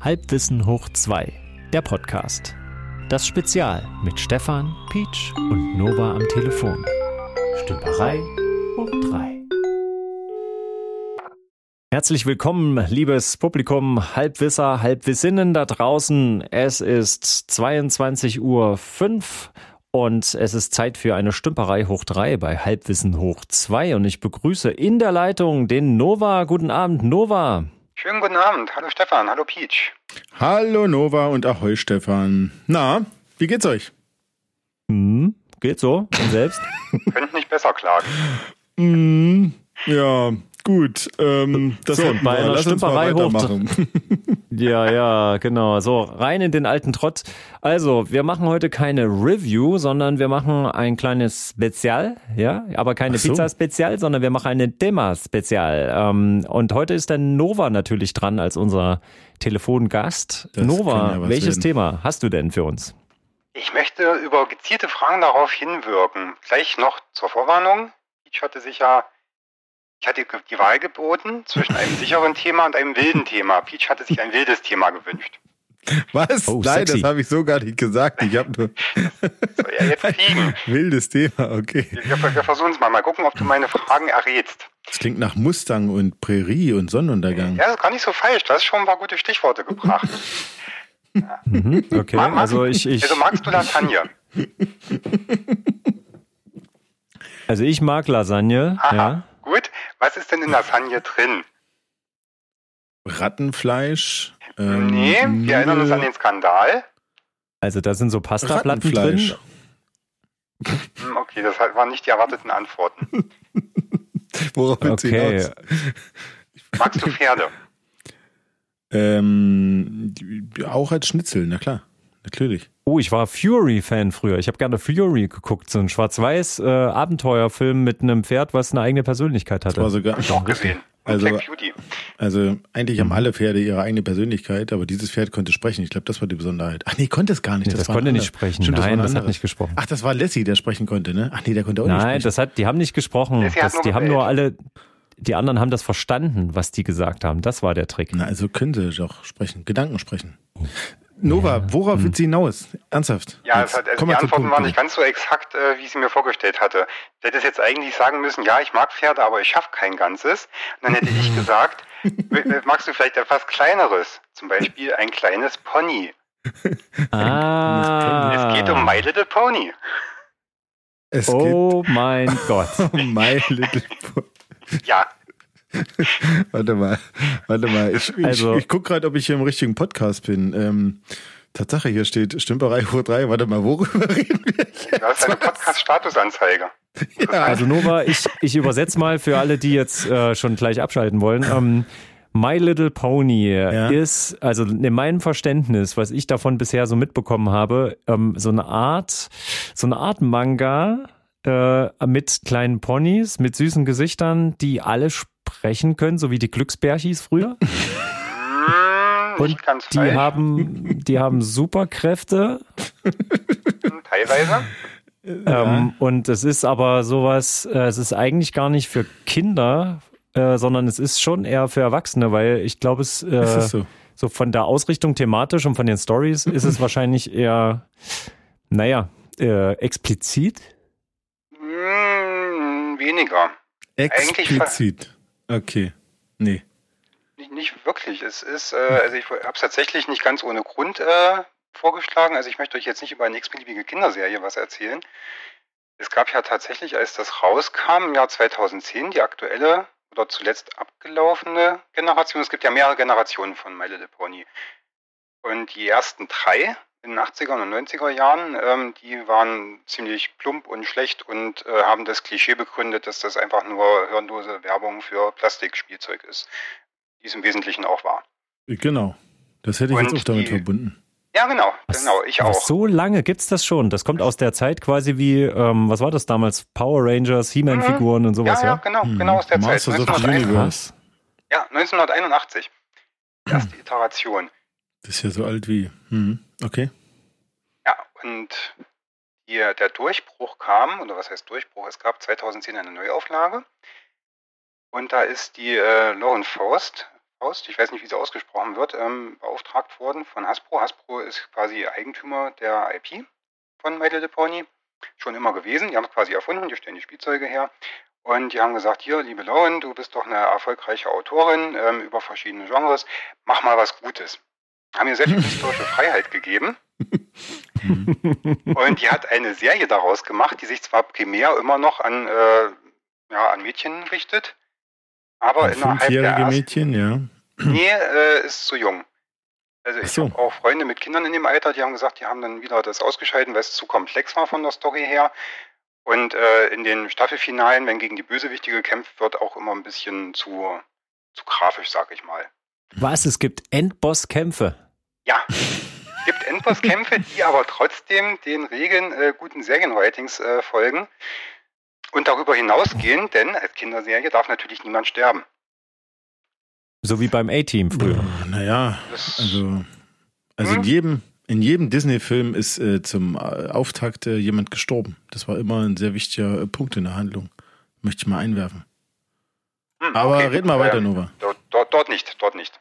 Halbwissen hoch 2, der Podcast. Das Spezial mit Stefan, Peach und Nova am Telefon. Stümperei hoch 3. Herzlich willkommen, liebes Publikum, Halbwisser, Halbwissinnen da draußen. Es ist 22.05 Uhr und es ist Zeit für eine Stümperei hoch 3 bei Halbwissen hoch 2 und ich begrüße in der Leitung den Nova. Guten Abend, Nova. Schönen guten Abend. Hallo Stefan, hallo Peach. Hallo Nova und Ahoi Stefan. Na, wie geht's euch? Hm, geht so. Und selbst? Könnt nicht besser klagen. Mm, ja, gut. Ähm, das so, bei wir. einer Lass uns mal Stümperei hoch. Ja, ja, genau. So, rein in den alten Trott. Also, wir machen heute keine Review, sondern wir machen ein kleines Spezial, ja, aber keine so. Pizza-Spezial, sondern wir machen eine Thema-Spezial. Ähm, und heute ist der Nova natürlich dran als unser Telefongast. Das Nova, ja welches werden. Thema hast du denn für uns? Ich möchte über gezielte Fragen darauf hinwirken. Gleich noch zur Vorwarnung. Peach hatte sich ja, ich hatte die Wahl geboten zwischen einem sicheren Thema und einem wilden Thema. Peach hatte sich ein wildes Thema gewünscht. Was? Oh, Nein, sexy. das habe ich so gar nicht gesagt. Ich habe nur Soll ja jetzt fliegen. wildes Thema, okay. Wir, wir versuchen es mal. Mal gucken, ob du meine Fragen errätst. Das klingt nach Mustang und Prärie und Sonnenuntergang. Ja, das ist gar nicht so falsch. Du hast schon ein paar gute Stichworte gebracht. Mhm, okay, Ma- ma- also ich, ich, Also magst du Lasagne? also ich mag Lasagne, Aha. ja. Was ist denn in Lasagne drin? Rattenfleisch. ähm, nee, wir erinnern uns an den Skandal. Also da sind so Pastaplatten drin. Hm, Okay, das waren nicht die erwarteten Antworten. Worauf Okay, hinaus? Magst du Pferde? Ähm, auch als Schnitzel, na klar. Natürlich. Oh, ich war Fury-Fan früher. Ich habe gerne Fury geguckt, so ein schwarz-weiß äh, Abenteuerfilm mit einem Pferd, was eine eigene Persönlichkeit Das war hatte. sogar. Ich auch gesehen. Also, also eigentlich haben alle Pferde ihre eigene Persönlichkeit, aber dieses Pferd konnte sprechen. Ich glaube, das war die Besonderheit. Ach nee, konnte es gar nicht. Nee, das war konnte nicht sprechen. Stimmt, das Nein, ein das hat nicht gesprochen. Ach, das war Lassie, der sprechen konnte, ne? Ach nee, der konnte auch nicht Nein, sprechen. das hat, die haben nicht gesprochen. Das, die haben nur alle, die anderen haben das verstanden, was die gesagt haben. Das war der Trick. Na, also können sie doch sprechen, Gedanken sprechen. Nova, worauf will sie hinaus? Ernsthaft? Ja, Jetzt, es hat, also komm die Antworten Punkt, waren du. nicht ganz so exakt, äh, wie ich sie mir vorgestellt hatte. Ich hätte jetzt eigentlich sagen müssen, ja, ich mag Pferde, aber ich schaffe kein Ganzes. Und dann hätte ich gesagt, magst du vielleicht etwas Kleineres? Zum Beispiel ein kleines Pony. Ah. Es geht um My Little Pony. Es Oh mein Gott. My Little Pony. Ja, Warte mal, warte mal. Ich, Also- ich, ich guck gerade, ob ich hier im richtigen Podcast bin. Ähm, Tatsache, hier steht Stümperei Uhr 3. Warte mal, worüber reden wir du hast eine Podcast-Statusanzeige. Ja, Also Nova, ich, ich übersetze mal für alle, die jetzt äh, schon gleich abschalten wollen. Ähm, My Little Pony Ja. ist, also in meinem Verständnis, was ich davon bisher so mitbekommen habe, ähm, so eine Art, so eine Art Manga äh, mit kleinen Ponys, mit süßen Gesichtern, die alle sprechen können, so wie die Glücksbärchis früher. Und die falsch, haben, die haben Superkräfte. hm, teilweise. Ähm, und es ist aber sowas, äh, es ist eigentlich gar nicht für Kinder, äh, sondern es ist schon eher für Erwachsene, weil ich glaube, es, äh, so? so von der Ausrichtung thematisch und von den Stories ist es wahrscheinlich eher, naja, äh, explizit. Weniger. Explizit. Okay. Nee. Nicht, nicht wirklich. Es ist, äh, also ich habe es tatsächlich nicht ganz ohne Grund äh, vorgeschlagen. Also ich möchte euch jetzt nicht über eine x-beliebige Kinderserie was erzählen. Es gab ja tatsächlich, als das rauskam, im Jahr 2010, die aktuelle oder zuletzt abgelaufene Generation. Es gibt ja mehrere Generationen von My Little Pony. Und die ersten drei in den 80er und 90er Jahren, ähm, die waren ziemlich plump und schlecht und äh, haben das Klischee begründet, dass das einfach nur hirnlose Werbung für Plastikspielzeug ist die es im Wesentlichen auch war. Genau. Das hätte ich jetzt Und auch damit die- verbunden. Ja, genau, Was- genau, ich auch. So lange gibt's das schon. Das kommt aus der Zeit quasi wie, ähm, was war das damals? Power Rangers, He-Man-Figuren und ja, sowas, ja, ja? genau, Hm. genau aus der Zeit. Masters of the 1981. Universe. Ja, 1981. Erste Iteration. Das ist ja so alt wie. Hm. Okay. Ja, und hier der Durchbruch kam, oder was heißt Durchbruch? Es gab 2010 eine Neuauflage. Und da ist die äh, Lauren Faust Faust, ich weiß nicht, wie sie ausgesprochen wird, ähm, beauftragt worden von Hasbro. Hasbro ist quasi Eigentümer der IP von My Little Pony. Schon immer gewesen. Die haben es quasi erfunden, die stellen die Spielzeuge her. Und die haben gesagt, hier, liebe Lauren, du bist doch eine erfolgreiche Autorin ähm, über verschiedene Genres, mach mal was Gutes. Haben mir sehr viel historische Freiheit gegeben. und die hat eine Serie daraus gemacht, die sich zwar primär immer noch an, äh, ja, an Mädchen richtet, aber Ein innerhalb der ersten, Mädchen, ja. Nee, äh, ist zu jung. Also ich so. habe auch Freunde mit Kindern in dem Alter, die haben gesagt, die haben dann wieder das ausgeschalten, weil es zu komplex war von der Story her. Und äh, in den Staffelfinalen, wenn gegen die Bösewichte gekämpft wird, auch immer ein bisschen zu, zu grafisch, sag ich mal. Was? Es gibt Endbosskämpfe. Ja, es gibt Endbosskämpfe, die aber trotzdem den Regeln äh, guten Serienwritings äh, folgen und darüber hinausgehen, denn als Kinderserie darf natürlich niemand sterben. So wie beim A-Team früher. Naja, also, also in Hm? jedem, in jedem Disney-Film ist äh, zum äh, Auftakt äh, jemand gestorben. Das war immer ein sehr wichtiger äh, Punkt in der Handlung. Möchte ich mal einwerfen. hm, Aber okay, red mal weiter, Nova. Dort, dort, dort nicht, dort nicht.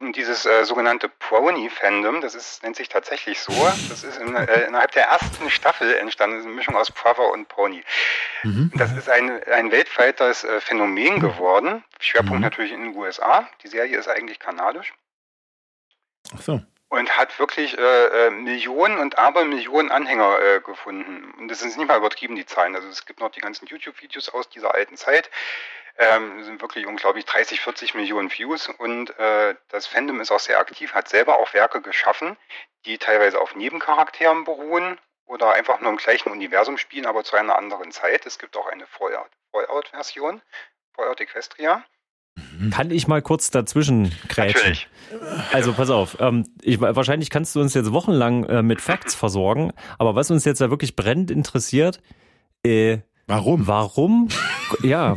Und dieses äh, sogenannte Pony-Fandom, das ist, nennt sich tatsächlich so. Das ist in, äh, innerhalb der ersten Staffel entstanden, das ist eine Mischung aus Brother und Pony. Mhm. Das ist ein, ein weltweites äh, Phänomen geworden. Schwerpunkt Mhm. natürlich in den USA. Die Serie ist eigentlich kanadisch Ach so. Und hat wirklich äh, äh, Millionen und Abermillionen Anhänger äh, gefunden. Und das sind nicht mal übertrieben, die Zahlen. Also es gibt noch die ganzen YouTube-Videos aus dieser alten Zeit. Ähm, sind wirklich unglaublich 30, 40 Millionen Views und äh, das Fandom ist auch sehr aktiv, hat selber auch Werke geschaffen, die teilweise auf Nebencharakteren beruhen oder einfach nur im gleichen Universum spielen, aber zu einer anderen Zeit. Es gibt auch eine Fallout- Fallout-Version, Fallout Equestria. Kann ich mal kurz dazwischen? Natürlich. Also pass auf, ähm, ich, wahrscheinlich kannst du uns jetzt wochenlang äh, mit Facts versorgen, aber was uns jetzt ja wirklich brennend interessiert, äh, Warum? warum, ja?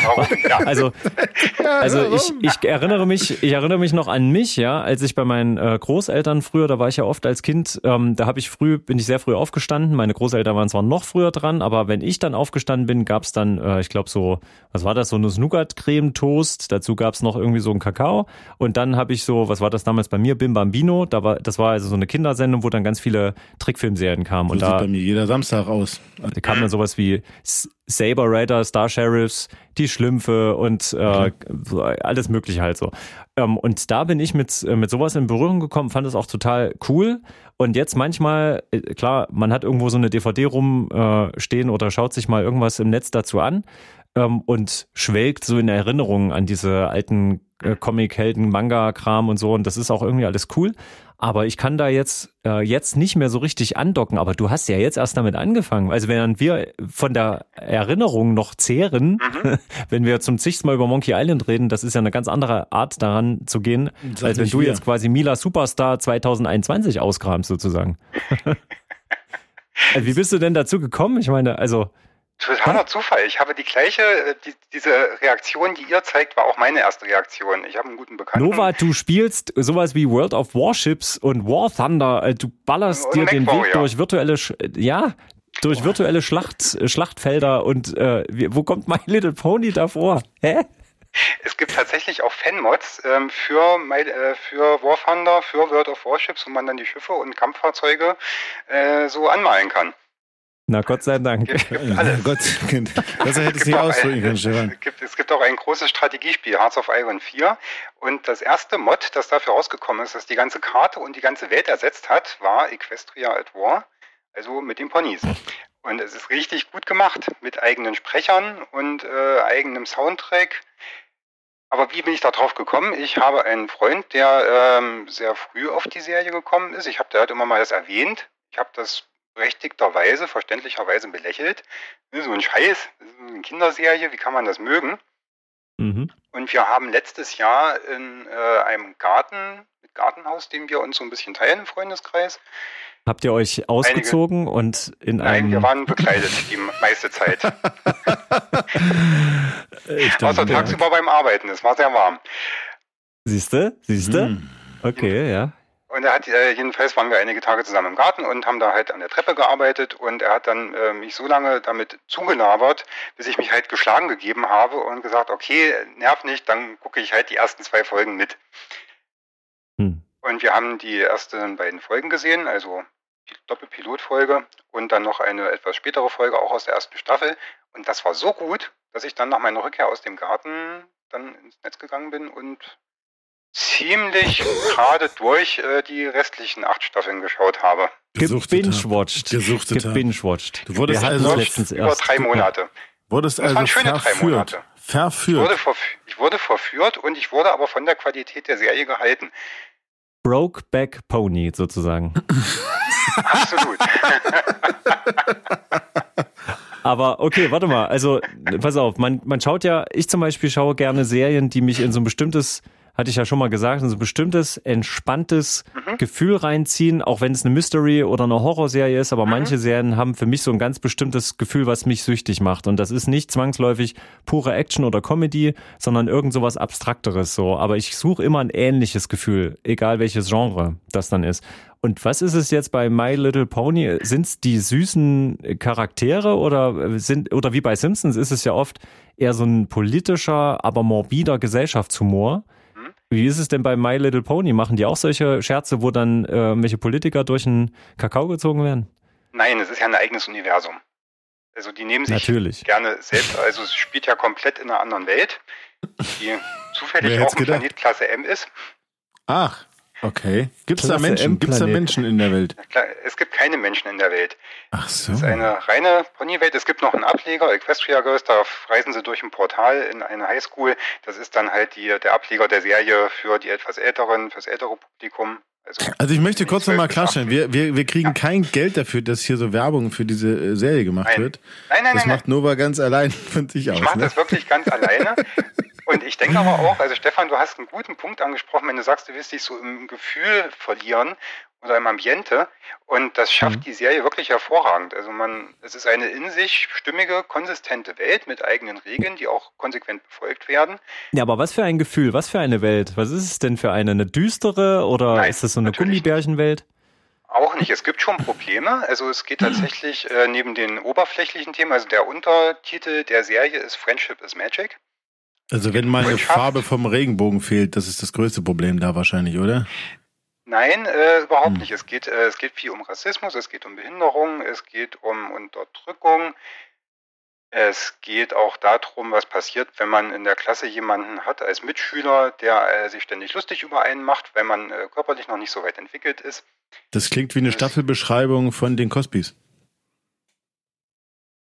Ja. also, also ich, ich erinnere mich, ich erinnere mich noch an mich, ja, als ich bei meinen äh, Großeltern früher, da war ich ja oft als Kind, ähm, da habe ich früh, bin ich sehr früh aufgestanden. Meine Großeltern waren zwar noch früher dran, aber wenn ich dann aufgestanden bin, gab's dann, äh, ich glaube so, was war das, so eine Nougat-Creme-Toast. Dazu gab's noch irgendwie so einen Kakao und dann habe ich so, was war das damals bei mir, Bim Bambino. Da war, das war also so eine Kindersendung, wo dann ganz viele Trickfilmserien kamen So und sieht da bei mir jeder Samstag aus. da kam dann sowas wie Saber Raider, Star Sheriffs, die Schlümpfe und äh, so alles mögliche halt so. Ähm, und da bin ich mit, äh, mit sowas in Berührung gekommen, fand es auch total cool. Und jetzt manchmal, äh, klar, man hat irgendwo so eine DVD rumstehen äh, oder schaut sich mal irgendwas im Netz dazu an ähm, und schwelgt so in Erinnerungen an diese alten äh, Comic-Helden, Manga-Kram und so. Und das ist auch irgendwie alles cool. Aber ich kann da jetzt, äh, jetzt nicht mehr so richtig andocken. Aber du hast ja jetzt erst damit angefangen. Also während wir von der Erinnerung noch zehren, wenn wir zum zigsten Mal über Monkey Island reden, das ist ja eine ganz andere Art daran zu gehen, Sag als wenn du wir. jetzt quasi Mila Superstar 2021 auskramst sozusagen. Also Wie bist du denn dazu gekommen? Ich meine, also Totaler Zufall. Ich habe die gleiche, äh, die, diese Reaktion, die ihr zeigt, war auch meine erste Reaktion. Ich habe einen guten Bekannten. Nova, du spielst sowas wie World of Warships und War Thunder. äh, Du ballerst Und dir den MacWarrior. Weg durch virtuelle, Sch ja, durch virtuelle Schlacht, Schlachtfelder und äh, wo kommt My Little Pony davor? Hä? Es gibt tatsächlich auch Fanmods ähm, für, My- äh, für War Thunder, für World of Warships, wo man dann die Schiffe und Kampffahrzeuge äh, so anmalen kann. Na Gott sei Dank. Gibt, gibt alles. Gott, besser hätte es gibt nicht auch ausdrücken ein- können, Stefan. Es gibt, es gibt auch ein großes Strategiespiel, Hearts of Iron 4. Und das erste Mod, das dafür rausgekommen ist, das die ganze Karte und die ganze Welt ersetzt hat, war Equestria at War, also mit den Ponys. Und es ist richtig gut gemacht, mit eigenen Sprechern und äh, eigenem Soundtrack. Aber wie bin ich da drauf gekommen? Ich habe einen Freund, der ähm, sehr früh auf die Serie gekommen ist. Ich habe, der hat immer mal das erwähnt. Ich habe das berechtigterweise, verständlicherweise belächelt. So ein Scheiß, das ist eine Kinderserie, wie kann man das mögen? Mhm. Und wir haben letztes Jahr in äh, einem Garten, mit Gartenhaus, den wir uns so ein bisschen teilen im Freundeskreis. Habt ihr euch ausgezogen und in Nein, einem wir waren bekleidet die meiste Zeit. Ich Außer dachte, tagsüber beim Arbeiten, es war sehr warm. Siehste? Siehste? Hm. Okay, ja. Und er hat, äh, jedenfalls waren wir einige Tage zusammen im Garten und haben da halt an der Treppe gearbeitet und er hat dann äh, mich so lange damit zugelabert, bis ich mich halt geschlagen gegeben habe und gesagt, okay, nerv nicht, dann gucke ich halt die ersten zwei Folgen mit. Hm. Und wir haben die ersten beiden Folgen gesehen, also die Doppelpilotfolge und dann noch eine etwas spätere Folge auch aus der ersten Staffel. Und das war so gut, dass ich dann nach meiner Rückkehr aus dem Garten dann ins Netz gegangen bin und ziemlich gerade durch äh, die restlichen acht Staffeln geschaut habe. Gebingewatcht. Gebingewatcht. Du wurdest also letztens über drei Monate. Wurdest das also waren schöne verführt. drei Monate. Verführt. Ich wurde, ich wurde verführt und ich wurde aber von der Qualität der Serie gehalten. Brokeback Pony sozusagen. Absolut. Aber okay, warte mal. Also, pass auf, man, man schaut ja, ich zum Beispiel schaue gerne Serien, die mich in so ein bestimmtes hatte ich ja schon mal gesagt, so ein bestimmtes, entspanntes mhm. Gefühl reinziehen, auch wenn es eine Mystery oder eine Horrorserie ist, aber mhm. manche Serien haben für mich so ein ganz bestimmtes Gefühl, was mich süchtig macht. Und das ist nicht zwangsläufig pure Action oder Comedy, sondern irgend sowas Abstrakteres so. Aber ich suche immer ein ähnliches Gefühl, egal welches Genre das dann ist. Und was ist es jetzt bei My Little Pony? Sind es die süßen Charaktere oder sind oder wie bei Simpsons ist es ja oft eher so ein politischer, aber morbider Gesellschaftshumor? Wie ist es denn bei My Little Pony? Machen die auch solche Scherze, wo dann äh, welche Politiker durch den Kakao gezogen werden? Nein, es ist ja ein eigenes Universum. Also die nehmen sich Natürlich. gerne selbst, also es spielt ja komplett in einer anderen Welt, die zufällig auch ein Planet Klasse M ist. Ach. Okay. Gibt es da Menschen? Gibt es da Menschen in der Welt? Klar, es gibt keine Menschen in der Welt. Ach so. Es ist eine reine Ponywelt. Es gibt noch einen Ableger, Equestria Girls, da reisen sie durch ein Portal in eine Highschool. Das ist dann halt die, der Ableger der Serie für die etwas älteren, fürs ältere Publikum. Also, also ich möchte kurz nochmal klarstellen, wir, wir, wir kriegen ja. kein Geld dafür, dass hier so Werbung für diese äh, Serie gemacht nein. wird. Nein, nein, das nein. macht Nova ganz allein von sich ich aus. Ich mache ne? das wirklich ganz alleine. Und ich denke aber auch, also Stefan, du hast einen guten Punkt angesprochen, wenn du sagst, du willst dich so im Gefühl verlieren oder im Ambiente. Und das schafft mhm. die Serie wirklich hervorragend. Also man, es ist eine in sich stimmige, konsistente Welt mit eigenen Regeln, die auch konsequent befolgt werden. Ja, aber was für ein Gefühl, was für eine Welt? Was ist es denn für eine? Eine düstere oder Nein, ist das so eine Gummibärchenwelt? Auch nicht. Es gibt schon Probleme. Also es geht tatsächlich äh, neben den oberflächlichen Themen, also der Untertitel der Serie ist Friendship is Magic. Also wenn mal eine Farbe vom Regenbogen fehlt, das ist das größte Problem da wahrscheinlich, oder? Nein, äh, überhaupt hm. nicht. Es geht, äh, es geht viel um Rassismus, es geht um Behinderung, es geht um Unterdrückung. Es geht auch darum, was passiert, wenn man in der Klasse jemanden hat als Mitschüler, der äh, sich ständig lustig über einen macht, wenn man äh, körperlich noch nicht so weit entwickelt ist. Das klingt wie eine Staffelbeschreibung von den Cosbys.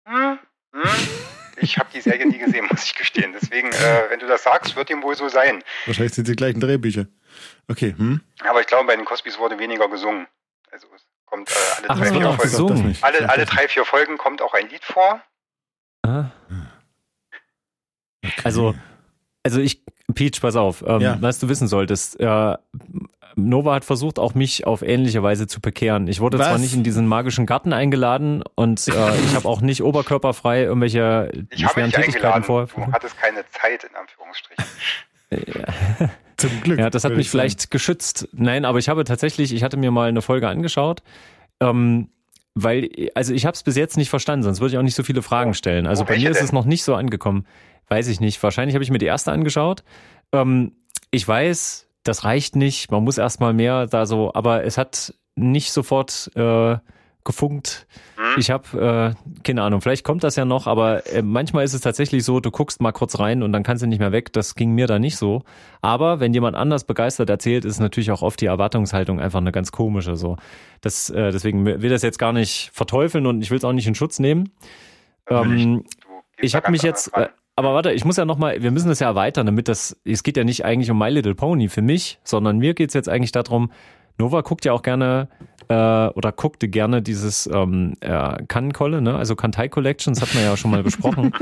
Hm, hm. Ich habe die Serie nie gesehen, muss ich gestehen. Deswegen, äh, wenn du das sagst, wird ihm wohl so sein. Wahrscheinlich sind die gleichen Drehbücher. Okay. Hm? Aber ich glaube, bei den Cosbys wurde weniger gesungen. Also es kommt äh, alle Ach, drei, vier Folgen. Alle, alle drei, vier Folgen kommt auch ein Lied vor. Ah. Okay. Also, also ich, Peach, pass auf, ähm, ja. was du wissen solltest. Äh, Nova hat versucht, auch mich auf ähnliche Weise zu bekehren. Ich wurde Was? zwar nicht in diesen magischen Garten eingeladen und äh, ich habe auch nicht oberkörperfrei irgendwelche ich schweren Tätigkeiten vor. Du hattest keine Zeit, in Anführungsstrichen. ja. Zum Glück. Ja, das hat mich vielleicht geschützt. Nein, aber ich habe tatsächlich, ich hatte mir mal eine Folge angeschaut. Ähm, weil, also ich habe es bis jetzt nicht verstanden, sonst würde ich auch nicht so viele Fragen oh. stellen. Also oh, bei mir ist denn? es noch nicht so angekommen. Weiß ich nicht. Wahrscheinlich habe ich mir die erste angeschaut. Ähm, ich weiß, das reicht nicht, man muss erstmal mehr da so, aber es hat nicht sofort äh, gefunkt. Mhm. Ich habe äh, keine Ahnung, vielleicht kommt das ja noch, aber äh, manchmal ist es tatsächlich so, du guckst mal kurz rein und dann kannst du nicht mehr weg. Das ging mir da nicht so. Aber wenn jemand anders begeistert erzählt, ist natürlich auch oft die Erwartungshaltung einfach eine ganz komische. So, das äh, deswegen will das jetzt gar nicht verteufeln und ich will es auch nicht in Schutz nehmen. Ähm, ich habe mich jetzt äh, aber warte, ich muss ja nochmal, wir müssen das ja erweitern, damit das, es geht ja nicht eigentlich um My Little Pony für mich, sondern mir geht's jetzt eigentlich darum, Nova guckt ja auch gerne äh, oder guckte gerne dieses ähm, äh, Kannenkolle, ne? also Kantai Collections, hat man ja schon mal besprochen.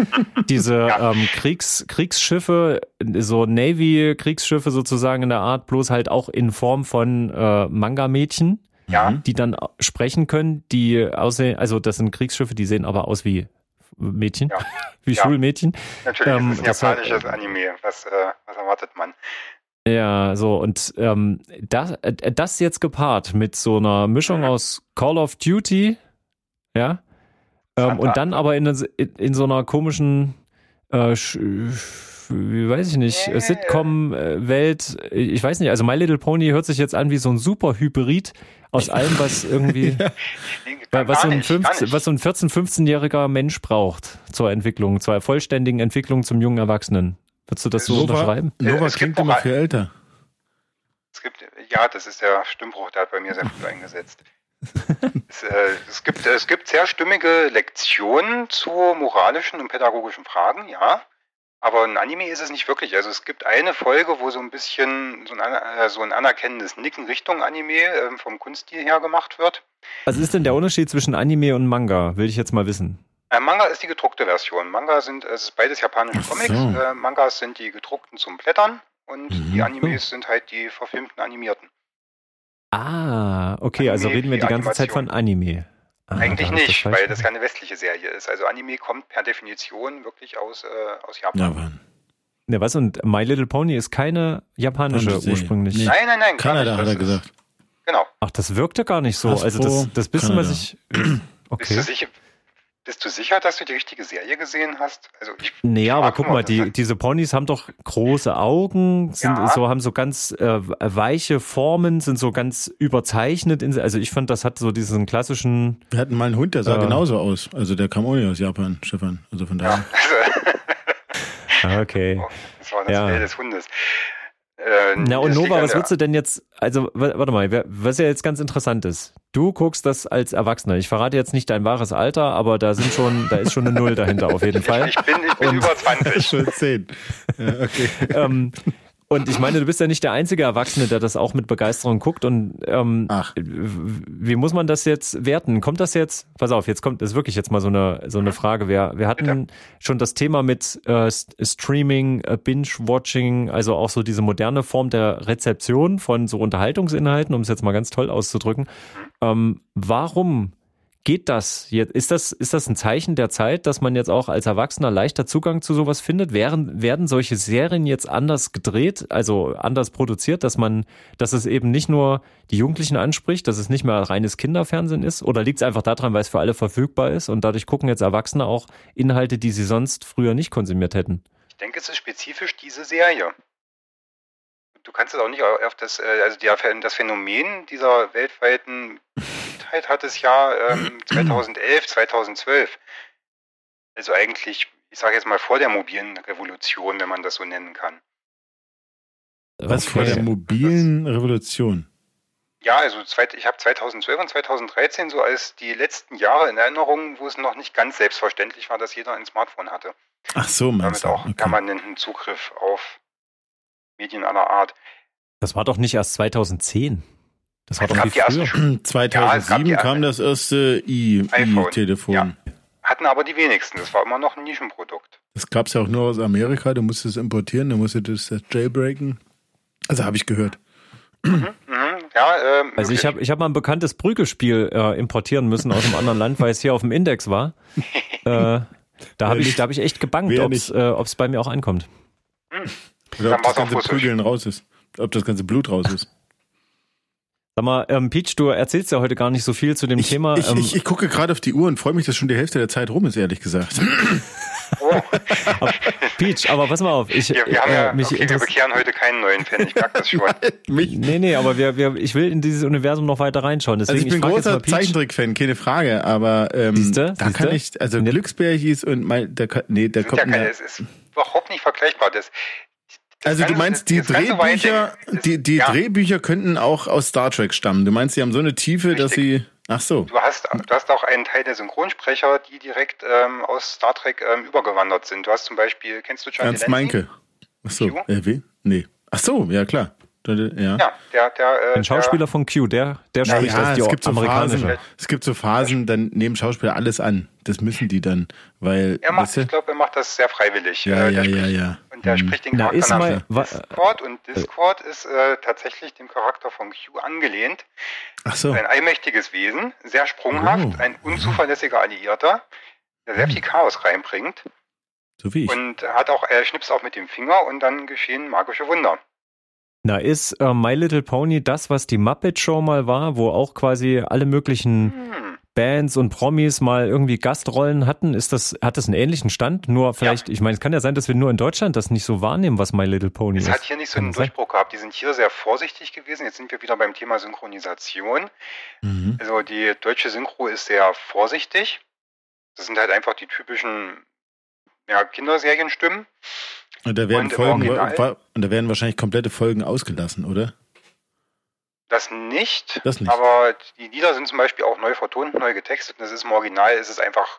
Diese ähm, Kriegs, Kriegsschiffe, so Navy-Kriegsschiffe sozusagen in der Art, bloß halt auch in Form von äh, Manga-Mädchen. Ja. Die dann sprechen können, die aussehen, also das sind Kriegsschiffe, die sehen aber aus wie Mädchen, ja. wie ja. Schulmädchen. Natürlich, ähm, das ist ein japanisches Anime. Was, äh, was erwartet man? Ja, so und ähm, das, äh, das jetzt gepaart mit so einer Mischung aus Call of Duty, ja, ähm, und dann aber in, in so einer komischen, äh, wie weiß ich nicht, yeah. Sitcom-Welt. Ich weiß nicht, also My Little Pony hört sich jetzt an wie so ein super Hybrid aus allem, was irgendwie, ja. was, so ein 15, was so ein 14-, 15-jähriger Mensch braucht zur Entwicklung, zur vollständigen Entwicklung zum jungen Erwachsenen. Würdest du das so Nova, unterschreiben? Nova klingt immer viel älter. Es gibt, ja, das ist der Stimmbruch, der hat bei mir sehr früh eingesetzt. es, äh, es, gibt, es gibt sehr stimmige Lektionen zu moralischen und pädagogischen Fragen, ja. Aber ein Anime ist es nicht wirklich. Also es gibt eine Folge, wo so ein bisschen so ein, äh, so ein anerkennendes Nicken Richtung Anime äh, vom Kunststil her gemacht wird. Was ist denn der Unterschied zwischen Anime und Manga? Will ich jetzt mal wissen. Äh, Manga ist die gedruckte Version. Manga sind, es ist beides japanische Comics. So. Äh, Mangas sind die gedruckten zum Blättern und mhm. die Animes sind halt die verfilmten animierten. Ah, okay, also Anime, also reden wir die, die ganze Animation. Zeit von Anime. Ah, Eigentlich nicht, das weil das keine westliche Serie ist. Also Anime kommt per Definition wirklich aus, äh, aus Japan. Ja, ja, was? Und My Little Pony ist keine japanische ursprünglich? Nee. Nein, nein, nein. Kanada hat er gesagt. Genau. Ach, das wirkte gar nicht so. Hasbro, also das, das bisschen, Kanada. was ich... Okay. Bist du sicher, bist du sicher, dass du die richtige Serie gesehen hast? Also ich, nee, ich aber guck mal, die, diese Ponys haben doch große Augen, sind ja. so, haben so ganz äh, weiche Formen, sind so ganz überzeichnet. In, also ich fand, das hat so diesen klassischen. Wir hatten mal einen Hund, der sah äh, genauso aus. Also der kam auch nicht aus Japan, Stefan. Also von daher. Ja. okay. Das war das ja. des Hundes. Äh, Na und Nova, was würdest du denn jetzt, also warte mal, was ja jetzt ganz interessant ist, du guckst das als Erwachsener. Ich verrate jetzt nicht dein wahres Alter, aber da sind schon, da ist schon eine Null dahinter auf jeden Fall. Ich bin, ich bin und, über 20. schon 10. Ja, okay. ähm, und ich meine, du bist ja nicht der einzige Erwachsene, der das auch mit Begeisterung guckt. Und ähm, Ach. wie muss man das jetzt werten? Kommt das jetzt? Pass auf, jetzt kommt das ist wirklich jetzt mal so eine so eine Frage. Wir wir hatten Bitte? schon das Thema mit äh, Streaming, äh, Binge-Watching, also auch so diese moderne Form der Rezeption von so Unterhaltungsinhalten, um es jetzt mal ganz toll auszudrücken. Ähm, warum Geht das? Ist das, ist das ein Zeichen der Zeit, dass man jetzt auch als Erwachsener leichter Zugang zu sowas findet? Wären, werden solche Serien jetzt anders gedreht, also anders produziert, dass man, dass es eben nicht nur die Jugendlichen anspricht, dass es nicht mehr reines Kinderfernsehen ist? Oder liegt es einfach daran, weil es für alle verfügbar ist und dadurch gucken jetzt Erwachsene auch Inhalte, die sie sonst früher nicht konsumiert hätten? Ich denke, es ist spezifisch diese Serie. Du kannst es auch nicht auf das, äh, also das Phänomen dieser weltweiten Kindheit hat es ja ähm, 2011, 2012. Also eigentlich, ich sage jetzt mal vor der mobilen Revolution, wenn man das so nennen kann. Was vor der mobilen Revolution? Ja, also ich habe 2012 und 2013 so als die letzten Jahre in Erinnerung, wo es noch nicht ganz selbstverständlich war, dass jeder ein Smartphone hatte. Ach so, meinst Damit auch okay. permanenten Zugriff auf Medien aller Art. Das war doch nicht erst 2010. Das war doch viel früher. 2007 ja, kam das erste i-Telefon. Ja. Hatten aber die wenigsten. Das war immer noch ein Nischenprodukt. Das gab es ja auch nur aus Amerika. Du musstest es importieren, du musstest das jailbreaken. Also habe ich gehört. Mhm, mhm, ja, ähm, also ich habe ich hab mal ein bekanntes Prügelspiel äh, importieren müssen aus einem anderen Land, weil es hier auf dem Index war. äh, da habe ich, da hab ich echt gebankt, ob es äh, bei mir auch ankommt. Mhm. Oder ob das ganze Prügeln raus ist. Ob das ganze Blut raus ist. Sag mal, ähm, Peach, du erzählst ja heute gar nicht so viel zu dem ich, Thema. Ich, ähm, ich, ich gucke gerade auf die Uhr und freue mich, dass schon die Hälfte der Zeit rum ist, ehrlich gesagt. Oh. Peach, aber pass mal auf. Ich, ja, wir, haben äh, ja, mich okay, wir bekehren heute keinen neuen Fan, ich merke das schon. mich? Nee, nee, aber wir, wir, ich will in dieses Universum noch weiter reinschauen. Deswegen, also ich bin ich großer Zeichentrick-Fan, keine Frage, aber ähm, Siehste? da Siehste? kann ich, also Glücksbärchis und mein, der, nee, der kommt ja keine, Es ist überhaupt nicht vergleichbar. Das, also du meinst, die Drehbücher, die, die ja. Drehbücher könnten auch aus Star Trek stammen. Du meinst, sie haben so eine Tiefe, Richtig. dass sie. Ach so. Du hast, du hast auch einen Teil der Synchronsprecher, die direkt ähm, aus Star Trek ähm, übergewandert sind. Du hast zum Beispiel, kennst du John Ernst Meinke. Ach so. Äh, wie? Nee. Ach so, ja klar. Ja, ja der, der, äh, Ein Schauspieler der, von Q, der, der spricht ja, das, die es gibt so Phasen, Es gibt so Phasen, dann nehmen Schauspieler alles an. Das müssen die dann, weil. Er macht, ich glaube, er macht das sehr freiwillig. Ja, äh, ja, ja, ja. Und der hm. spricht den Charakter Na, nach mal, Discord und Discord ist äh, tatsächlich dem Charakter von Q angelehnt. Ach so. Ein allmächtiges Wesen, sehr sprunghaft, oh. ein unzuverlässiger Alliierter, der sehr viel Chaos reinbringt. So wie ich. Und hat auch, er schnipst auch mit dem Finger und dann geschehen magische Wunder. Na, ist äh, My Little Pony das, was die Muppet Show mal war, wo auch quasi alle möglichen hm. Bands und Promis mal irgendwie Gastrollen hatten? Ist das, hat das einen ähnlichen Stand? Nur vielleicht, ja. ich meine, es kann ja sein, dass wir nur in Deutschland das nicht so wahrnehmen, was My Little Pony es ist. Es hat hier nicht so einen Durchbruch gehabt. Die sind hier sehr vorsichtig gewesen. Jetzt sind wir wieder beim Thema Synchronisation. Mhm. Also die deutsche Synchro ist sehr vorsichtig. Das sind halt einfach die typischen ja, Kinderserienstimmen. Und da, werden und Folgen, und da werden wahrscheinlich komplette Folgen ausgelassen, oder? Das nicht, das nicht. Aber die Lieder sind zum Beispiel auch neu vertont, neu getextet. Und das ist im Original, ist es einfach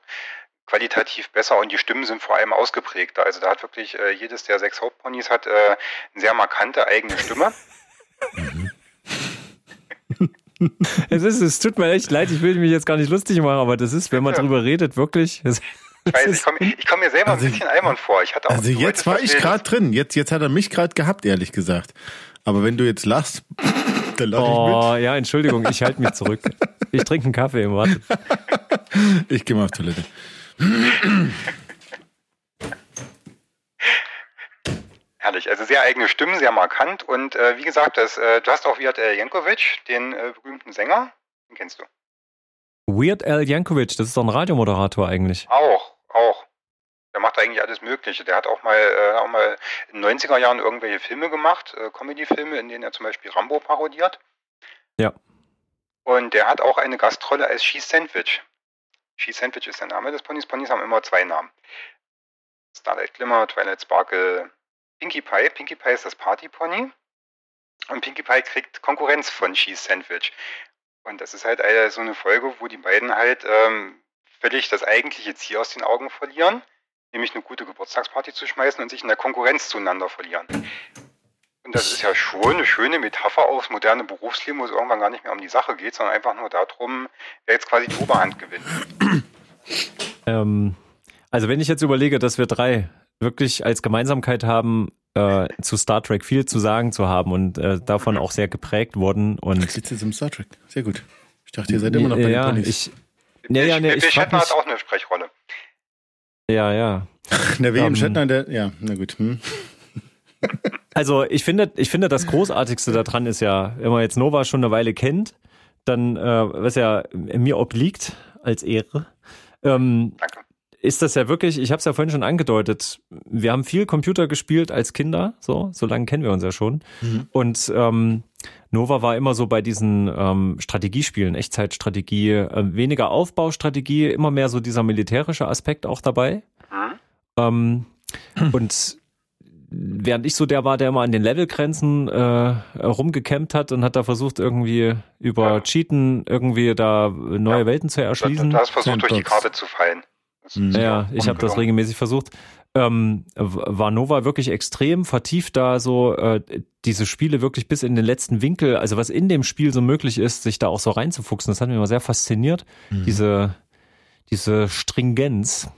qualitativ besser und die Stimmen sind vor allem ausgeprägter. Also da hat wirklich äh, jedes der sechs Hauptponys hat äh, eine sehr markante eigene Stimme. Mhm. es ist, es tut mir echt leid, ich will mich jetzt gar nicht lustig machen, aber das ist, wenn man drüber redet, wirklich. Ich weiß, ich komme komm mir selber also, ein bisschen albern vor. Ich hatte auch also jetzt war ich gerade drin. Jetzt, jetzt hat er mich gerade gehabt, ehrlich gesagt. Aber wenn du jetzt lachst, dann lach oh, ich mit. Ja, Entschuldigung, ich halte mich zurück. Ich trinke einen Kaffee im Warte. Ich gehe mal auf Toilette. Herrlich, also sehr eigene Stimmen, sehr markant und äh, wie gesagt, das, äh, du hast auch Wirt Al Jankovic, den äh, berühmten Sänger, den kennst du. Weird Al Jankovic, das ist doch ein Radiomoderator eigentlich. Auch, auch. Der macht eigentlich alles Mögliche. Der hat auch mal, äh, auch mal in den 90er Jahren irgendwelche Filme gemacht, äh, Comedy-Filme, in denen er zum Beispiel Rambo parodiert. Ja. Und der hat auch eine Gastrolle als Cheese Sandwich. Cheese Sandwich ist der Name des Ponys. Ponys haben immer zwei Namen. Starlight Glimmer, Twilight Sparkle, Pinkie Pie. Pinkie Pie ist das Party-Pony. Und Pinkie Pie kriegt Konkurrenz von Cheese Sandwich. Und das ist halt so eine Folge, wo die beiden halt ähm, völlig das eigentliche Ziel aus den Augen verlieren, nämlich eine gute Geburtstagsparty zu schmeißen und sich in der Konkurrenz zueinander verlieren. Und das ist ja schon eine schöne Metapher aufs moderne Berufsleben, wo es irgendwann gar nicht mehr um die Sache geht, sondern einfach nur darum, wer jetzt quasi die Oberhand gewinnt. Ähm, also wenn ich jetzt überlege, dass wir drei wirklich als Gemeinsamkeit haben, äh, zu Star Trek viel zu sagen zu haben und äh, davon auch sehr geprägt worden. Und Ach, jetzt im Star Trek. Sehr gut. Ich dachte, ihr seid immer noch bei ja, den Ponys. Ich, nee, ja, nee, ich Shatner hat auch eine Sprechrolle. Ja, ja. der William um, Shatner, der, ja, na gut. Hm. Also ich finde, ich finde, das Großartigste daran ist ja, wenn man jetzt Nova schon eine Weile kennt, dann, äh, was ja mir obliegt als Ehre, ähm, ist das ja wirklich, ich habe es ja vorhin schon angedeutet, wir haben viel Computer gespielt als Kinder, so, so lange kennen wir uns ja schon. Mhm. Und ähm, Nova war immer so bei diesen ähm, Strategiespielen, Echtzeitstrategie, äh, weniger Aufbaustrategie, immer mehr so dieser militärische Aspekt auch dabei. Mhm. Ähm, und während ich so der war, der immer an den Levelgrenzen äh, rumgecampt hat und hat da versucht, irgendwie über ja. Cheaten irgendwie da neue ja. Welten zu erschließen. Du hast versucht, durch die Karte zu fallen. Ja, ich habe das regelmäßig versucht. Ähm, war Nova wirklich extrem vertieft da so äh, diese Spiele wirklich bis in den letzten Winkel, also was in dem Spiel so möglich ist, sich da auch so reinzufuchsen, das hat mich immer sehr fasziniert, mhm. diese diese Stringenz.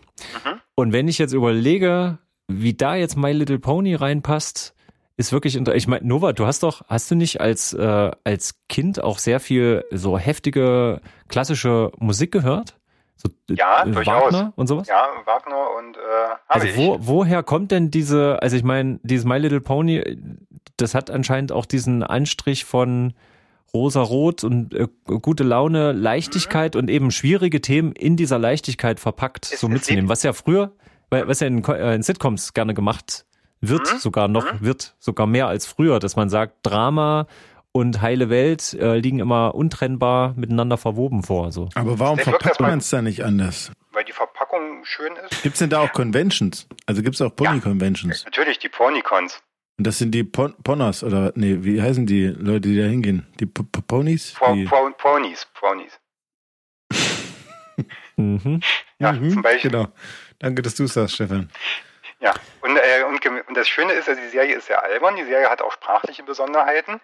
Mhm. Und wenn ich jetzt überlege, wie da jetzt My Little Pony reinpasst, ist wirklich ich meine Nova, du hast doch hast du nicht als äh, als Kind auch sehr viel so heftige klassische Musik gehört? So, ja, äh, durchaus. Wagner und sowas? Ja, Wagner und äh, Also wo, woher kommt denn diese, also ich meine, dieses My Little Pony, das hat anscheinend auch diesen Anstrich von rosa-rot und äh, gute Laune, Leichtigkeit mhm. und eben schwierige Themen in dieser Leichtigkeit verpackt es, so mitzunehmen. Was ja früher, was ja in, äh, in Sitcoms gerne gemacht wird, mhm. sogar noch, mhm. wird sogar mehr als früher, dass man sagt, Drama und heile Welt äh, liegen immer untrennbar miteinander verwoben vor. So. Aber warum verpackt man es da nicht anders? Weil die Verpackung schön ist. Gibt es denn da auch Conventions? Also gibt es auch Pony-Conventions? Ja, natürlich, die Ponycons. Und das sind die Pon Poners oder nee, wie heißen die Leute, die da hingehen? Die P -P Ponys? Po po Ponys, Ponys. mhm. Ja, mhm, zum Beispiel. Genau. Danke, dass du es sagst, Stefan. Ja, und, äh, und, und das Schöne ist, also die Serie ist sehr albern, die Serie hat auch sprachliche Besonderheiten.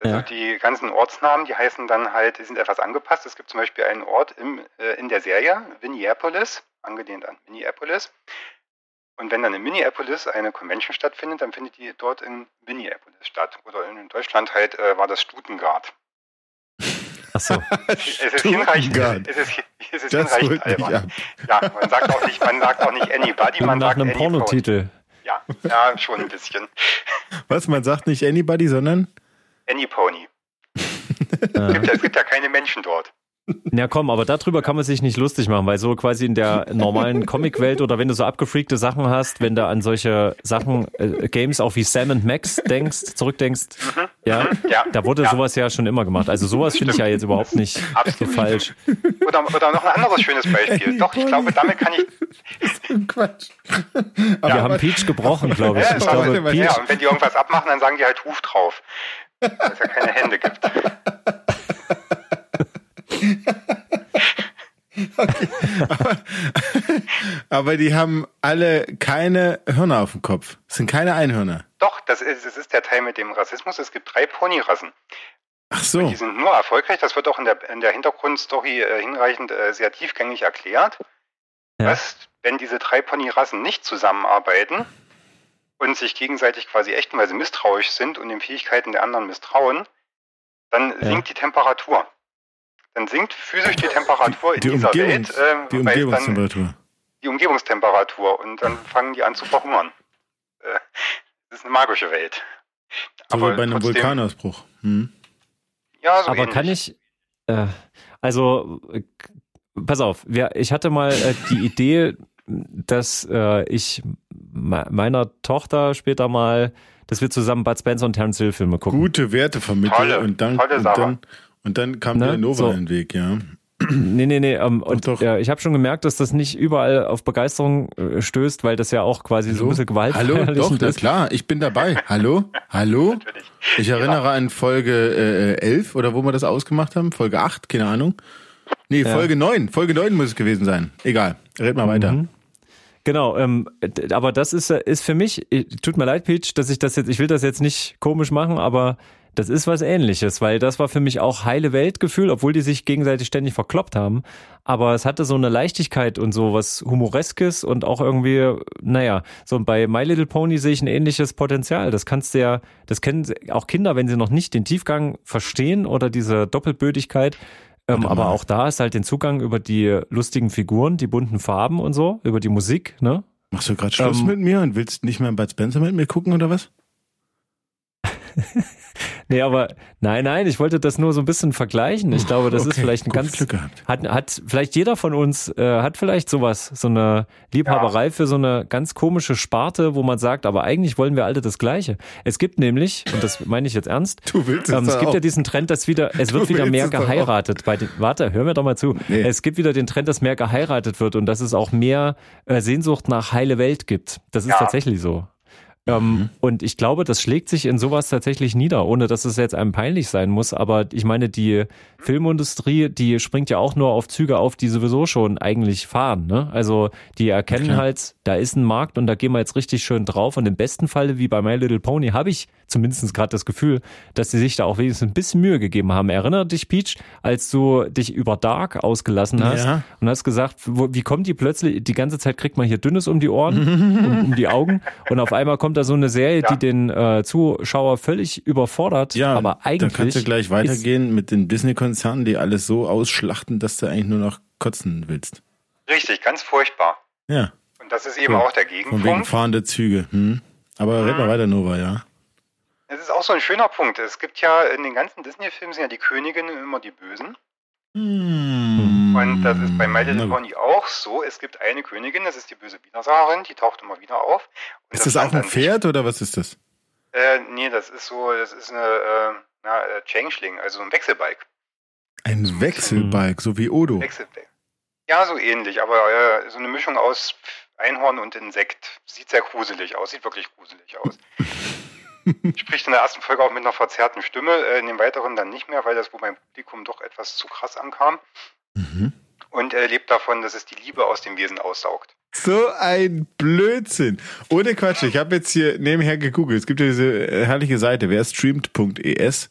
Also ja. die ganzen Ortsnamen, die heißen dann halt, die sind etwas angepasst. Es gibt zum Beispiel einen Ort im, äh, in der Serie, Minneapolis, angelehnt an Minneapolis. Und wenn dann in Minneapolis eine Convention stattfindet, dann findet die dort in Minneapolis statt. Oder in Deutschland halt äh, war das Stuttgart. Achso. es ist hinreichend, es ist, es ist hinreichend albern. Ja, man sagt auch nicht, man sagt auch nicht anybody, man Nach sagt einem Pornotitel. Ja, ja, schon ein bisschen. Was, man sagt nicht anybody, sondern? Any Pony. es, gibt ja, es gibt ja keine Menschen dort. Ja, komm, aber darüber kann man sich nicht lustig machen, weil so quasi in der normalen Comicwelt oder wenn du so abgefreakte Sachen hast, wenn du an solche Sachen, äh, Games auch wie Sam and Max denkst, zurückdenkst, mhm. ja, ja, da wurde ja. sowas ja schon immer gemacht. Also sowas finde ich ja jetzt überhaupt nicht Absolut. falsch. Oder, oder noch ein anderes schönes Beispiel. Doch, ich glaube, damit kann ich. Quatsch. Wir haben Peach gebrochen, glaube ich. Ja, ich glaube, Peach, ja, und wenn die irgendwas abmachen, dann sagen die halt Huf drauf. Weil es ja keine Hände gibt. Okay. aber, aber, die haben alle keine Hörner auf dem Kopf. Es sind keine Einhörner. Doch, das ist, das ist der Teil mit dem Rassismus. Es gibt drei Ponyrassen. Ach so. Und die sind nur erfolgreich. Das wird auch in der, in der Hintergrundstory äh, hinreichend äh, sehr tiefgängig erklärt. Ja. Dass, wenn diese drei Ponyrassen nicht zusammenarbeiten und sich gegenseitig quasi ächten, weil sie misstrauisch sind und den Fähigkeiten der anderen misstrauen, dann ja. sinkt die Temperatur dann sinkt physisch die Temperatur in die dieser Umgebungs Welt. Äh, die Umgebungstemperatur. Die Umgebungstemperatur und dann fangen die an zu verhungern. Äh, das ist eine magische Welt. So Aber bei einem trotzdem, Vulkanausbruch. Hm. Ja, so Aber ähnlich. kann ich, äh, also, pass auf, wir, ich hatte mal äh, die Idee, dass äh, ich meiner Tochter später mal, dass wir zusammen Bud Spencer und Terence Hill Filme gucken. Gute Werte vermitteln Tolle, und dann, und dann und dann kam ne? der Nova so. in den Weg, ja. Nee, nee, nee. Ähm, und doch. Ja, ich habe schon gemerkt, dass das nicht überall auf Begeisterung äh, stößt, weil das ja auch quasi Hallo? so ein bisschen Gewalt Hallo, doch, ist. klar, ich bin dabei. Hallo? Hallo? Natürlich. Ich erinnere ja. an Folge äh, 11 oder wo wir das ausgemacht haben, Folge 8, keine Ahnung. Nee, ja. Folge 9, Folge 9 muss es gewesen sein. Egal, red mal weiter. Mhm. Genau, ähm, aber das ist, ist für mich, tut mir leid, Peach, dass ich das jetzt, ich will das jetzt nicht komisch machen, aber das ist was ähnliches, weil das war für mich auch heile Weltgefühl, obwohl die sich gegenseitig ständig verkloppt haben. Aber es hatte so eine Leichtigkeit und so was Humoreskes und auch irgendwie, naja, so bei My Little Pony sehe ich ein ähnliches Potenzial. Das kannst du ja, das kennen auch Kinder, wenn sie noch nicht den Tiefgang verstehen oder diese Doppelbödigkeit. Ähm, aber auch da ist halt den Zugang über die lustigen Figuren, die bunten Farben und so, über die Musik, ne? Machst du gerade Schluss ähm, mit mir und willst nicht mehr Bud Spencer mit mir gucken oder was? Nee, aber nein, nein, ich wollte das nur so ein bisschen vergleichen. Ich glaube, das okay, ist vielleicht ein ganz Glück gehabt. hat hat vielleicht jeder von uns äh, hat vielleicht sowas, so eine Liebhaberei ja. für so eine ganz komische Sparte, wo man sagt, aber eigentlich wollen wir alle das gleiche. Es gibt nämlich und das meine ich jetzt ernst, du willst ähm, es, es gibt auch. ja diesen Trend, dass wieder es wird wieder mehr geheiratet bei den Warte, hör mir doch mal zu. Nee. Es gibt wieder den Trend, dass mehr geheiratet wird und dass es auch mehr äh, Sehnsucht nach heile Welt gibt. Das ist ja. tatsächlich so. Ähm, mhm. Und ich glaube, das schlägt sich in sowas tatsächlich nieder, ohne dass es jetzt einem peinlich sein muss. Aber ich meine, die Filmindustrie, die springt ja auch nur auf Züge auf, die sowieso schon eigentlich fahren. Ne? Also die erkennen Klar. halt, da ist ein Markt und da gehen wir jetzt richtig schön drauf. Und im besten Falle, wie bei My Little Pony, habe ich zumindest gerade das Gefühl, dass sie sich da auch wenigstens ein bisschen Mühe gegeben haben. Erinner dich, Peach, als du dich über Dark ausgelassen hast ja. und hast gesagt, wo, wie kommt die plötzlich, die ganze Zeit kriegt man hier Dünnes um die Ohren, um, um die Augen und auf einmal kommt da so eine Serie, ja. die den äh, Zuschauer völlig überfordert. Ja, aber eigentlich. Dann kannst du gleich weitergehen mit den Disney-Konzernen, die alles so ausschlachten, dass du eigentlich nur noch kotzen willst. Richtig, ganz furchtbar. Ja. Und das ist eben ja. auch der Gegenpunkt. Von wegen fahrende Züge. Hm? Aber red mal mhm. weiter, Nova, ja. Es ist auch so ein schöner Punkt. Es gibt ja in den ganzen Disney-Filmen sind ja die Königinnen immer die Bösen. Hm. Und das ist bei My Little Pony auch so. Es gibt eine Königin, das ist die böse Widersacherin, die taucht immer wieder auf. Und ist das, das auch ein Pferd oder was ist das? Äh, nee, das ist so, das ist eine äh, na, äh, Changeling, also ein Wechselbalg. Ein so Wechselbalg, so wie Odo. Ja, so ähnlich, aber äh, so eine Mischung aus Einhorn und Insekt. Sieht sehr gruselig aus, sieht wirklich gruselig aus. Spricht in der ersten Folge auch mit einer verzerrten Stimme, äh, in den weiteren dann nicht mehr, weil das wohl beim Publikum doch etwas zu krass ankam. Mhm. Und er lebt davon, dass es die Liebe aus dem Wesen aussaugt. So ein Blödsinn. Ohne Quatsch. Ich habe jetzt hier nebenher gegoogelt. Es gibt ja diese äh, herrliche Seite, wer streamt.es.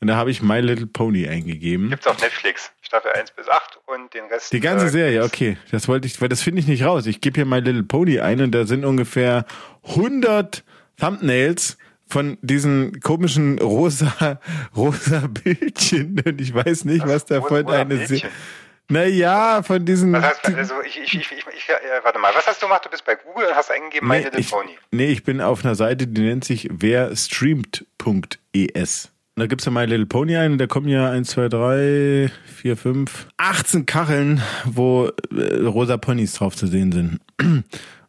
Und da habe ich My Little Pony eingegeben. Gibt's auf Netflix. Staffel 1 bis 8 und den Rest. Die ganze äh, Serie, okay. Das wollte ich, weil das finde ich nicht raus. Ich gebe hier My Little Pony ein und da sind ungefähr 100 Thumbnails von diesen komischen rosa, rosa Bildchen. Und ich weiß nicht, was, davon eine Serie. Naja, von diesen. Was hast, also ich, ich, ich, ich, warte mal, was hast du gemacht? Du bist bei Google und hast eingegeben nee, My Little Pony. Nee, ich bin auf einer Seite, die nennt sich werstreamt.es. Und da gibt's ja My Little Pony ein und da kommen ja 1, 2, 3, 4, 5, 18 Kacheln, wo äh, rosa Ponys drauf zu sehen sind.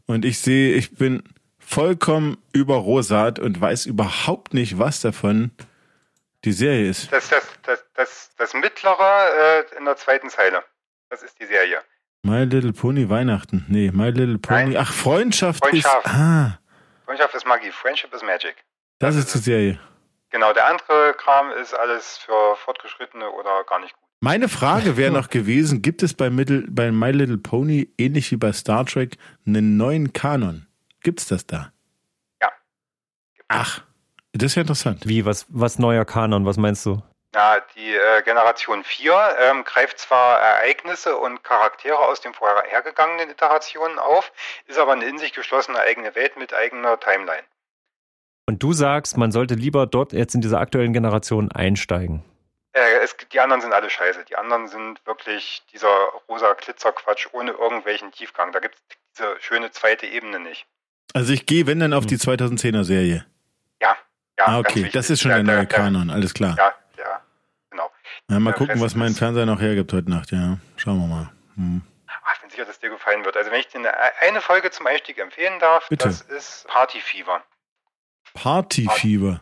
Und ich sehe, ich bin vollkommen überrosat und weiß überhaupt nicht, was davon die Serie ist. Das, das, das, das, das mittlere äh, in der zweiten Zeile. Das ist die Serie. My Little Pony Weihnachten. Nee, My Little Pony. Nein. Ach, Freundschaft, Freundschaft. ist. Ah, Freundschaft ist Magie, Friendship is Magic. das ist die Serie. Genau, der andere Kram ist alles für Fortgeschrittene oder gar nicht gut. Meine Frage wäre noch gewesen, gibt es bei, Middle, bei My Little Pony, ähnlich wie bei Star Trek, einen neuen Kanon? Gibt's das da? Ja. Ach, das ist ja interessant. Wie, was, was neuer Kanon, was meinst du? Na, die äh, Generation 4 ähm, greift zwar Ereignisse und Charaktere aus den vorhergegangenen Iterationen auf, ist aber eine in sich geschlossene eigene Welt mit eigener Timeline. Und du sagst, man sollte lieber dort jetzt in dieser aktuellen Generation einsteigen. Äh, es, die anderen sind alle scheiße. Die anderen sind wirklich dieser rosa Glitzerquatsch ohne irgendwelchen Tiefgang. Da gibt es diese schöne zweite Ebene nicht. Also ich gehe, wenn dann, auf die 2010er Serie. Ja, ja. Ah, okay, das ist schon der neue Kanon, alles klar. Ja, ja, genau. Ja, mal gucken, was mein Fernseher noch hergibt heute Nacht, ja. Schauen wir mal. Hm. Ach, ich bin sicher, dass dir gefallen wird. Also wenn ich dir eine, eine Folge zum Einstieg empfehlen darf, Bitte. das ist Party Fever. Partyfieber.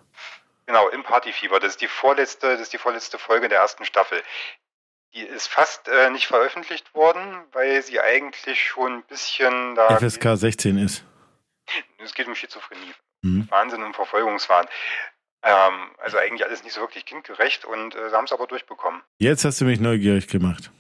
Genau, im Party Fever. Das ist die vorletzte, das ist die vorletzte Folge der ersten Staffel. Die ist fast äh, nicht veröffentlicht worden, weil sie eigentlich schon ein bisschen da. FSK 16 ist. Es geht um Schizophrenie, Hm. Wahnsinn und Verfolgungswahn. Ähm, also eigentlich alles nicht so wirklich kindgerecht und äh, sie haben es aber durchbekommen. Jetzt hast du mich neugierig gemacht.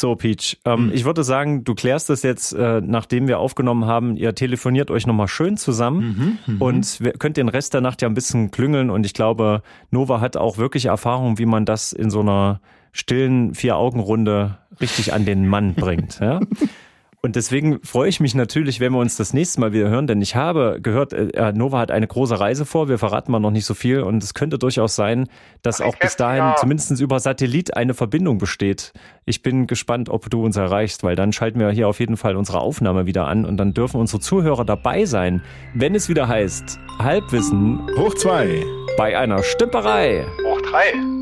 So, Peach, ähm, Hm. ich würde sagen, du klärst das jetzt, äh, nachdem wir aufgenommen haben. Ihr telefoniert euch nochmal schön zusammen Mhm, mhm. und wir, könnt den Rest der Nacht ja ein bisschen klüngeln. Und ich glaube, Nova hat auch wirklich Erfahrung, wie man das in so einer stillen Vier-Augen-Runde richtig an den Mann bringt. Ja? Und deswegen freue ich mich natürlich, wenn wir uns das nächste Mal wieder hören, denn ich habe gehört, äh, Nova hat eine große Reise vor. Wir verraten mal noch nicht so viel und es könnte durchaus sein, dass auch bis dahin ja. zumindest über Satellit eine Verbindung besteht. Ich bin gespannt, ob du uns erreichst, weil dann schalten wir hier auf jeden Fall unsere Aufnahme wieder an und dann dürfen unsere Zuhörer dabei sein, wenn es wieder heißt Halbwissen Hoch zwei. bei einer Stümperei. Hoch drei.